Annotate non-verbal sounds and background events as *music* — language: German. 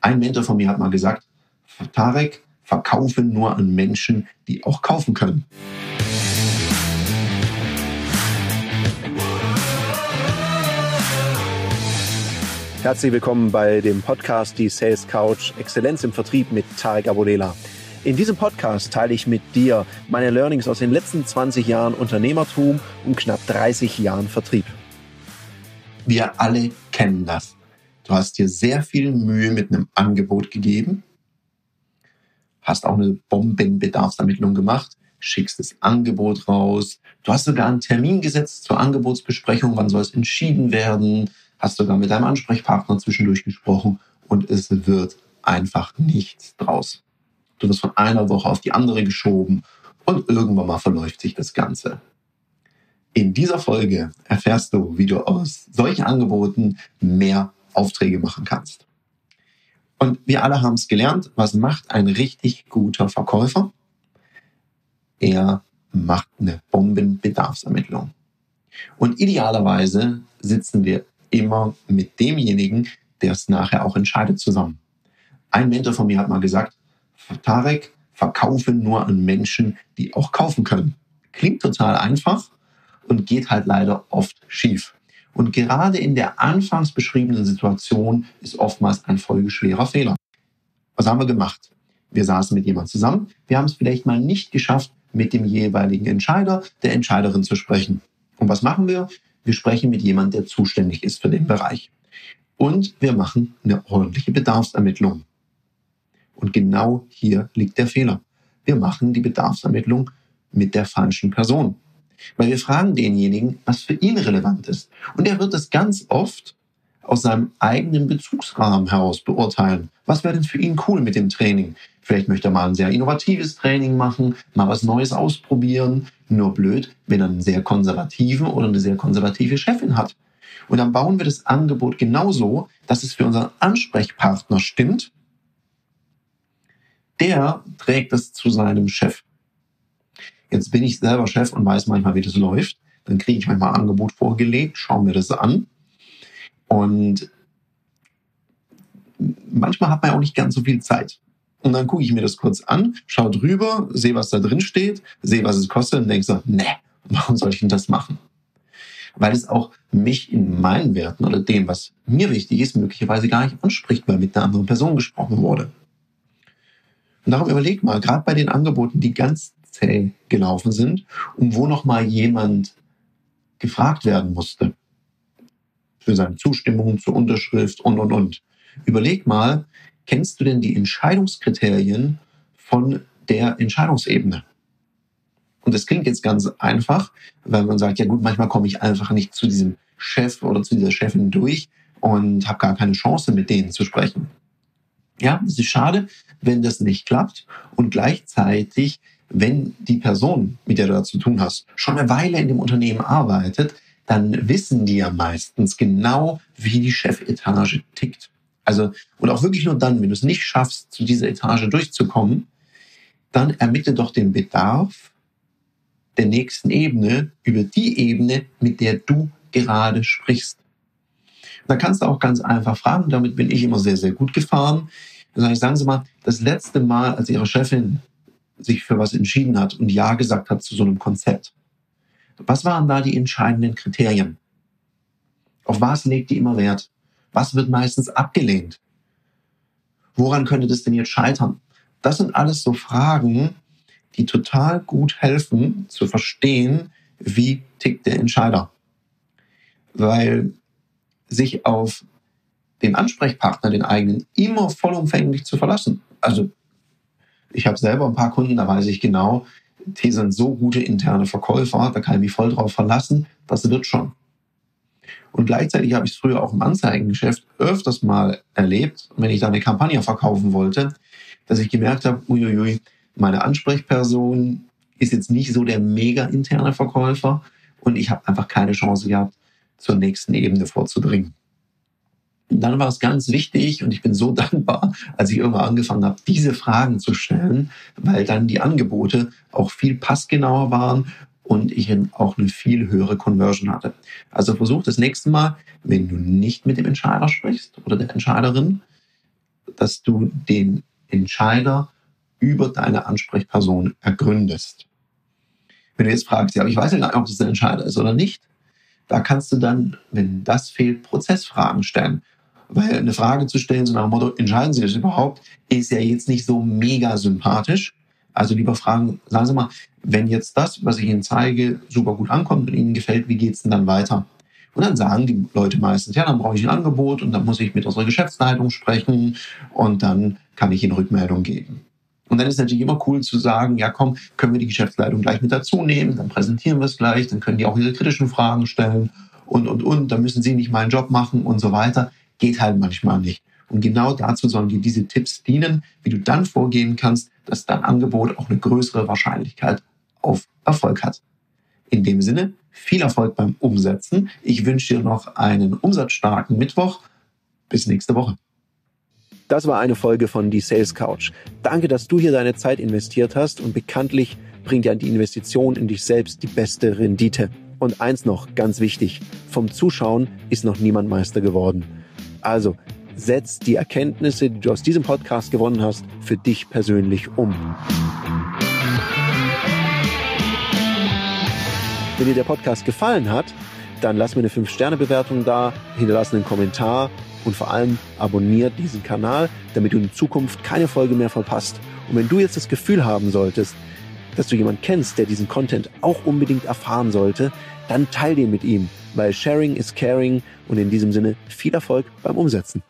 Ein Mentor von mir hat mal gesagt, Tarek, verkaufe nur an Menschen, die auch kaufen können. Herzlich willkommen bei dem Podcast Die Sales Couch Exzellenz im Vertrieb mit Tarek Abodela. In diesem Podcast teile ich mit dir meine Learnings aus den letzten 20 Jahren Unternehmertum und knapp 30 Jahren Vertrieb. Wir alle kennen das. Du hast dir sehr viel Mühe mit einem Angebot gegeben, hast auch eine Bombenbedarfsermittlung gemacht, schickst das Angebot raus, du hast sogar einen Termin gesetzt zur Angebotsbesprechung, wann soll es entschieden werden, hast sogar mit deinem Ansprechpartner zwischendurch gesprochen und es wird einfach nichts draus. Du wirst von einer Woche auf die andere geschoben und irgendwann mal verläuft sich das Ganze. In dieser Folge erfährst du, wie du aus solchen Angeboten mehr Aufträge machen kannst. Und wir alle haben es gelernt, was macht ein richtig guter Verkäufer? Er macht eine Bombenbedarfsermittlung. Und idealerweise sitzen wir immer mit demjenigen, der es nachher auch entscheidet, zusammen. Ein Mentor von mir hat mal gesagt, Tarek, verkaufe nur an Menschen, die auch kaufen können. Klingt total einfach und geht halt leider oft schief. Und gerade in der anfangs beschriebenen Situation ist oftmals ein folgeschwerer Fehler. Was haben wir gemacht? Wir saßen mit jemandem zusammen. Wir haben es vielleicht mal nicht geschafft, mit dem jeweiligen Entscheider, der Entscheiderin zu sprechen. Und was machen wir? Wir sprechen mit jemandem, der zuständig ist für den Bereich. Und wir machen eine ordentliche Bedarfsermittlung. Und genau hier liegt der Fehler. Wir machen die Bedarfsermittlung mit der falschen Person. Weil wir fragen denjenigen, was für ihn relevant ist. Und er wird es ganz oft aus seinem eigenen Bezugsrahmen heraus beurteilen. Was wäre denn für ihn cool mit dem Training? Vielleicht möchte er mal ein sehr innovatives Training machen, mal was Neues ausprobieren. Nur blöd, wenn er einen sehr konservativen oder eine sehr konservative Chefin hat. Und dann bauen wir das Angebot genauso, dass es für unseren Ansprechpartner stimmt. Der trägt es zu seinem Chef. Jetzt bin ich selber Chef und weiß manchmal, wie das läuft. Dann kriege ich manchmal Angebot vorgelegt, schaue mir das an. Und manchmal hat man ja auch nicht ganz so viel Zeit. Und dann gucke ich mir das kurz an, schaue drüber, sehe, was da drin steht, sehe, was es kostet und denke so, ne, warum soll ich denn das machen? Weil es auch mich in meinen Werten oder dem, was mir wichtig ist, möglicherweise gar nicht anspricht, weil mit einer anderen Person gesprochen wurde. Und darum überleg mal, gerade bei den Angeboten, die ganz zäh gelaufen sind und wo noch mal jemand gefragt werden musste für seine Zustimmung zur Unterschrift und und und. Überleg mal, kennst du denn die Entscheidungskriterien von der Entscheidungsebene? Und das klingt jetzt ganz einfach, weil man sagt, ja gut, manchmal komme ich einfach nicht zu diesem Chef oder zu dieser Chefin durch und habe gar keine Chance, mit denen zu sprechen. Ja, es ist schade, wenn das nicht klappt und gleichzeitig wenn die Person, mit der du da zu tun hast, schon eine Weile in dem Unternehmen arbeitet, dann wissen die ja meistens genau, wie die Chefetage tickt. Also, und auch wirklich nur dann, wenn du es nicht schaffst, zu dieser Etage durchzukommen, dann ermittle doch den Bedarf der nächsten Ebene über die Ebene, mit der du gerade sprichst. Da kannst du auch ganz einfach fragen, damit bin ich immer sehr, sehr gut gefahren. Dann sage ich, sagen Sie mal, das letzte Mal, als Ihre Chefin sich für was entschieden hat und Ja gesagt hat zu so einem Konzept. Was waren da die entscheidenden Kriterien? Auf was legt die immer Wert? Was wird meistens abgelehnt? Woran könnte das denn jetzt scheitern? Das sind alles so Fragen, die total gut helfen zu verstehen, wie tickt der Entscheider. Weil sich auf den Ansprechpartner, den eigenen, immer vollumfänglich zu verlassen. Also ich habe selber ein paar Kunden, da weiß ich genau, die sind so gute interne Verkäufer, da kann ich mich voll drauf verlassen, das wird schon. Und gleichzeitig habe ich es früher auch im Anzeigengeschäft öfters mal erlebt, wenn ich da eine Kampagne verkaufen wollte, dass ich gemerkt habe, uiuiui, meine Ansprechperson ist jetzt nicht so der mega interne Verkäufer und ich habe einfach keine Chance gehabt, zur nächsten Ebene vorzudringen. Dann war es ganz wichtig und ich bin so *laughs* dankbar, als ich irgendwann angefangen habe, diese Fragen zu stellen, weil dann die Angebote auch viel passgenauer waren und ich auch eine viel höhere Conversion hatte. Also versuch das nächste Mal, wenn du nicht mit dem Entscheider sprichst oder der Entscheiderin, dass du den Entscheider über deine Ansprechperson ergründest. Wenn du jetzt fragst, ja, ich weiß ja gar nicht, ob das ein Entscheider ist oder nicht, da kannst du dann, wenn das fehlt, Prozessfragen stellen. Weil eine Frage zu stellen, so nach dem Motto, entscheiden Sie das überhaupt, ist ja jetzt nicht so mega sympathisch. Also lieber fragen, sagen Sie mal, wenn jetzt das, was ich Ihnen zeige, super gut ankommt und Ihnen gefällt, wie geht's denn dann weiter? Und dann sagen die Leute meistens, ja, dann brauche ich ein Angebot und dann muss ich mit unserer Geschäftsleitung sprechen und dann kann ich Ihnen Rückmeldung geben. Und dann ist natürlich immer cool zu sagen, ja komm, können wir die Geschäftsleitung gleich mit dazu nehmen, dann präsentieren wir es gleich, dann können die auch ihre kritischen Fragen stellen und, und, und, dann müssen sie nicht meinen Job machen und so weiter. Geht halt manchmal nicht. Und genau dazu sollen dir diese Tipps dienen, wie du dann vorgehen kannst, dass dein Angebot auch eine größere Wahrscheinlichkeit auf Erfolg hat. In dem Sinne, viel Erfolg beim Umsetzen. Ich wünsche dir noch einen umsatzstarken Mittwoch. Bis nächste Woche. Das war eine Folge von Die Sales Couch. Danke, dass du hier deine Zeit investiert hast und bekanntlich bringt ja die Investition in dich selbst die beste Rendite. Und eins noch, ganz wichtig, vom Zuschauen ist noch niemand Meister geworden. Also, setz die Erkenntnisse, die du aus diesem Podcast gewonnen hast, für dich persönlich um. Wenn dir der Podcast gefallen hat, dann lass mir eine 5-Sterne-Bewertung da, hinterlass einen Kommentar und vor allem abonniert diesen Kanal, damit du in Zukunft keine Folge mehr verpasst. Und wenn du jetzt das Gefühl haben solltest, dass du jemanden kennst, der diesen Content auch unbedingt erfahren sollte, dann teil den mit ihm, weil Sharing is Caring und in diesem Sinne viel Erfolg beim Umsetzen.